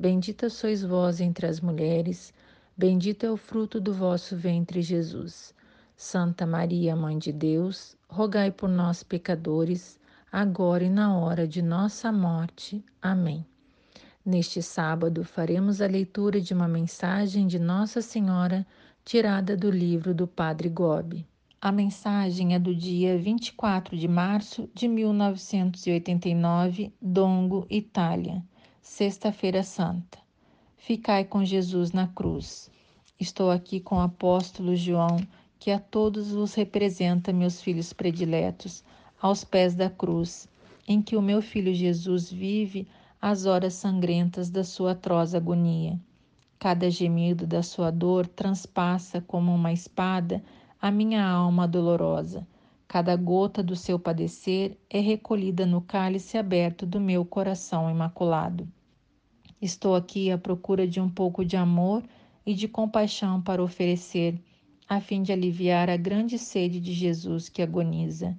Bendita sois vós entre as mulheres, bendito é o fruto do vosso ventre, Jesus. Santa Maria, Mãe de Deus, rogai por nós, pecadores, agora e na hora de nossa morte. Amém. Neste sábado, faremos a leitura de uma mensagem de Nossa Senhora, tirada do livro do Padre Gobi. A mensagem é do dia 24 de março de 1989, Dongo, Itália Sexta-feira Santa. Ficai com Jesus na cruz. Estou aqui com o apóstolo João, que a todos vos representa, meus filhos prediletos, aos pés da cruz, em que o meu filho Jesus vive as horas sangrentas da sua atroz agonia. Cada gemido da sua dor transpassa como uma espada a minha alma dolorosa. Cada gota do seu padecer é recolhida no cálice aberto do meu coração imaculado. Estou aqui à procura de um pouco de amor e de compaixão para oferecer, a fim de aliviar a grande sede de Jesus que agoniza.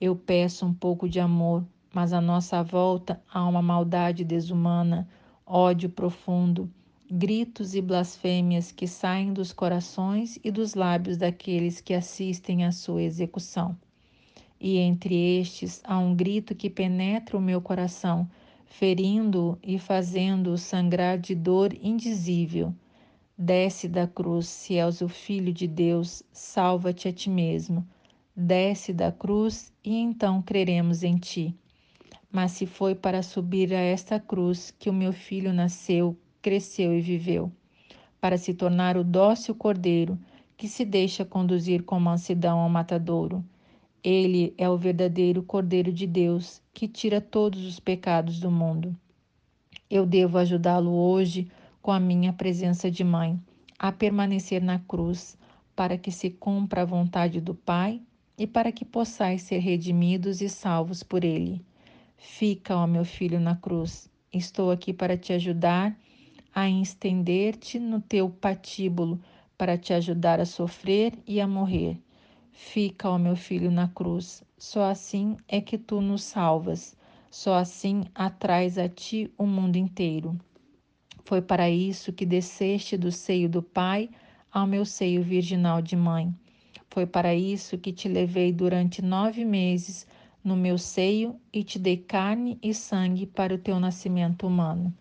Eu peço um pouco de amor, mas à nossa volta há uma maldade desumana, ódio profundo, gritos e blasfêmias que saem dos corações e dos lábios daqueles que assistem à sua execução. E entre estes há um grito que penetra o meu coração ferindo-o e fazendo-o sangrar de dor indizível. Desce da cruz, se és o Filho de Deus, salva-te a ti mesmo. Desce da cruz e então creremos em ti. Mas se foi para subir a esta cruz que o meu filho nasceu, cresceu e viveu, para se tornar o dócil cordeiro que se deixa conduzir com mansidão ao matadouro ele é o verdadeiro Cordeiro de Deus que tira todos os pecados do mundo. Eu devo ajudá-lo hoje com a minha presença de mãe a permanecer na cruz para que se cumpra a vontade do Pai e para que possais ser redimidos e salvos por ele. Fica, ó meu filho, na cruz. Estou aqui para te ajudar a estender-te no teu patíbulo, para te ajudar a sofrer e a morrer. Fica, ó meu filho, na cruz. Só assim é que tu nos salvas. Só assim atrais a ti o mundo inteiro. Foi para isso que desceste do seio do Pai ao meu seio virginal de mãe. Foi para isso que te levei durante nove meses no meu seio e te dei carne e sangue para o teu nascimento humano.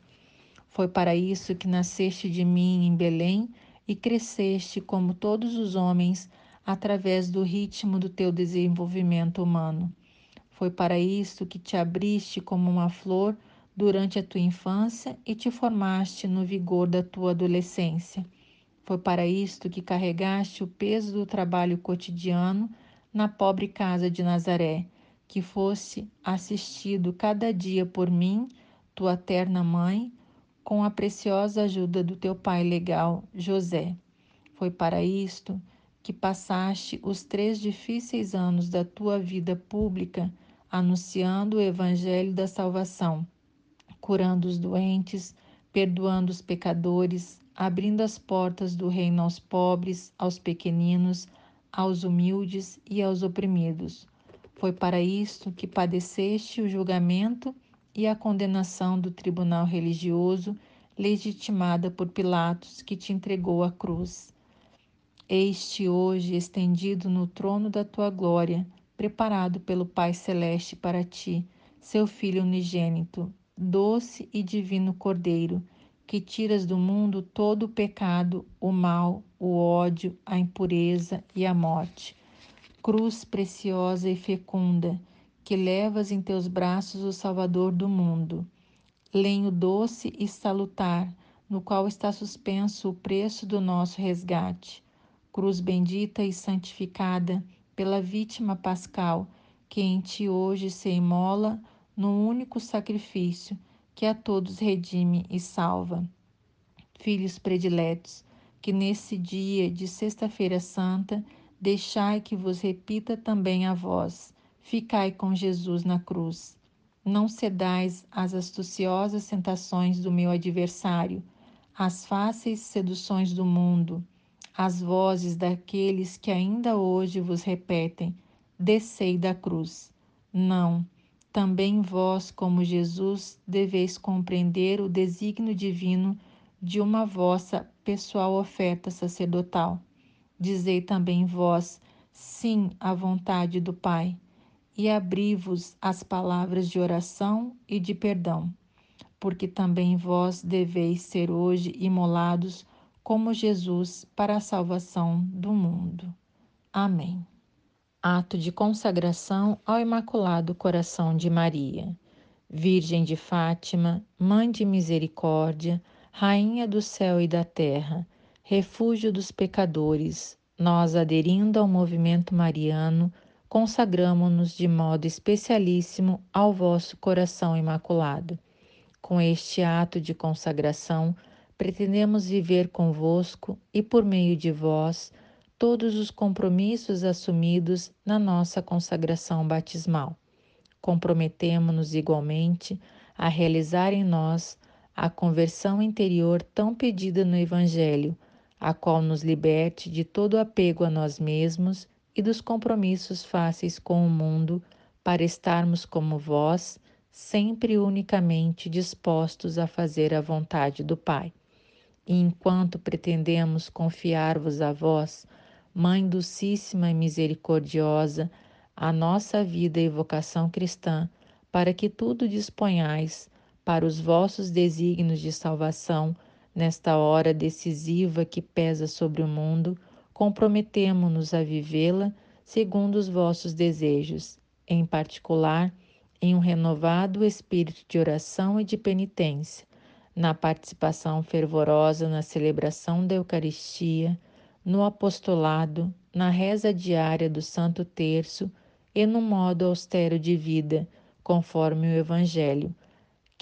Foi para isso que nasceste de mim em Belém e cresceste como todos os homens através do ritmo do teu desenvolvimento humano. Foi para isso que te abriste como uma flor durante a tua infância e te formaste no vigor da tua adolescência. Foi para isto que carregaste o peso do trabalho cotidiano na pobre casa de Nazaré, que fosse assistido cada dia por mim, tua terna mãe, com a preciosa ajuda do teu pai legal, José. Foi para isto que passaste os três difíceis anos da tua vida pública anunciando o Evangelho da salvação, curando os doentes, perdoando os pecadores, abrindo as portas do reino aos pobres, aos pequeninos, aos humildes e aos oprimidos. Foi para isto que padeceste o julgamento e a condenação do tribunal religioso, legitimada por Pilatos, que te entregou à cruz. Eis-te hoje estendido no trono da tua glória, preparado pelo Pai Celeste para ti, seu Filho unigênito, doce e divino Cordeiro, que tiras do mundo todo o pecado, o mal, o ódio, a impureza e a morte. Cruz preciosa e fecunda, que levas em teus braços o Salvador do mundo. Lenho doce e salutar, no qual está suspenso o preço do nosso resgate cruz bendita e santificada pela vítima pascal, que em ti hoje se imola no único sacrifício que a todos redime e salva. Filhos prediletos, que nesse dia de Sexta-feira Santa deixai que vos repita também a vós: ficai com Jesus na cruz. Não cedais às astuciosas tentações do meu adversário, às fáceis seduções do mundo, às vozes daqueles que ainda hoje vos repetem: descei da cruz. Não, também vós, como Jesus, deveis compreender o desígnio divino de uma vossa pessoal oferta sacerdotal. Dizei também vós, sim à vontade do Pai, e abri-vos as palavras de oração e de perdão, porque também vós deveis ser hoje imolados como Jesus para a salvação do mundo. Amém. Ato de consagração ao Imaculado Coração de Maria. Virgem de Fátima, Mãe de Misericórdia, Rainha do céu e da terra, refúgio dos pecadores, nós, aderindo ao movimento mariano, consagramos-nos de modo especialíssimo ao vosso coração imaculado. Com este ato de consagração, pretendemos viver convosco e, por meio de vós, todos os compromissos assumidos na nossa consagração batismal. Comprometemo-nos igualmente a realizar em nós a conversão interior tão pedida no Evangelho, a qual nos liberte de todo apego a nós mesmos e dos compromissos fáceis com o mundo, para estarmos como vós, sempre unicamente dispostos a fazer a vontade do Pai. E enquanto pretendemos confiar-vos a vós, Mãe Dulcíssima e Misericordiosa, a nossa vida e vocação cristã, para que tudo disponhais para os vossos desígnios de salvação, nesta hora decisiva que pesa sobre o mundo, comprometemo-nos a vivê-la segundo os vossos desejos, em particular, em um renovado espírito de oração e de penitência, na participação fervorosa na celebração da Eucaristia, no apostolado, na reza diária do Santo Terço e no modo austero de vida, conforme o Evangelho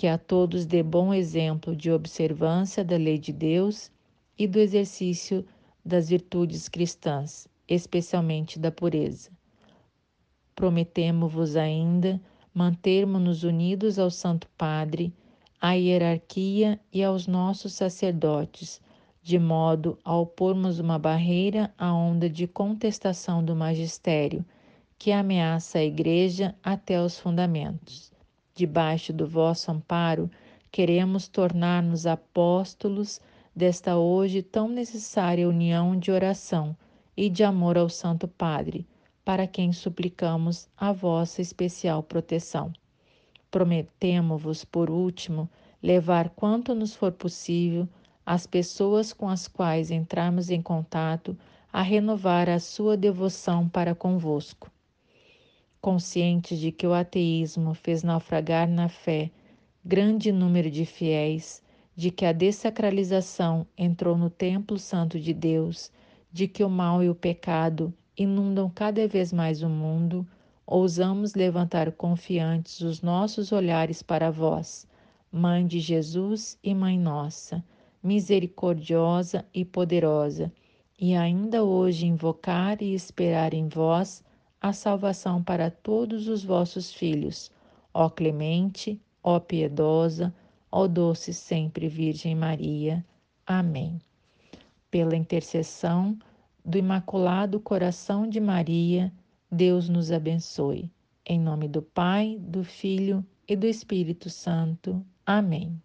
que a todos dê bom exemplo de observância da lei de Deus e do exercício das virtudes cristãs, especialmente da pureza. Prometemo-vos ainda mantermos-nos unidos ao Santo Padre, à hierarquia e aos nossos sacerdotes, de modo a opormos uma barreira à onda de contestação do magistério que ameaça a Igreja até os fundamentos debaixo do vosso amparo, queremos tornar-nos apóstolos desta hoje tão necessária união de oração e de amor ao Santo Padre, para quem suplicamos a vossa especial proteção. Prometemo-vos, por último, levar quanto nos for possível as pessoas com as quais entrarmos em contato a renovar a sua devoção para convosco. Conscientes de que o ateísmo fez naufragar na fé grande número de fiéis, de que a dessacralização entrou no templo santo de Deus, de que o mal e o pecado inundam cada vez mais o mundo, ousamos levantar confiantes os nossos olhares para vós, Mãe de Jesus e Mãe nossa, misericordiosa e poderosa, e ainda hoje invocar e esperar em vós a salvação para todos os vossos filhos. Ó clemente, ó piedosa, ó doce sempre Virgem Maria. Amém. Pela intercessão do Imaculado Coração de Maria, Deus nos abençoe. Em nome do Pai, do Filho e do Espírito Santo. Amém.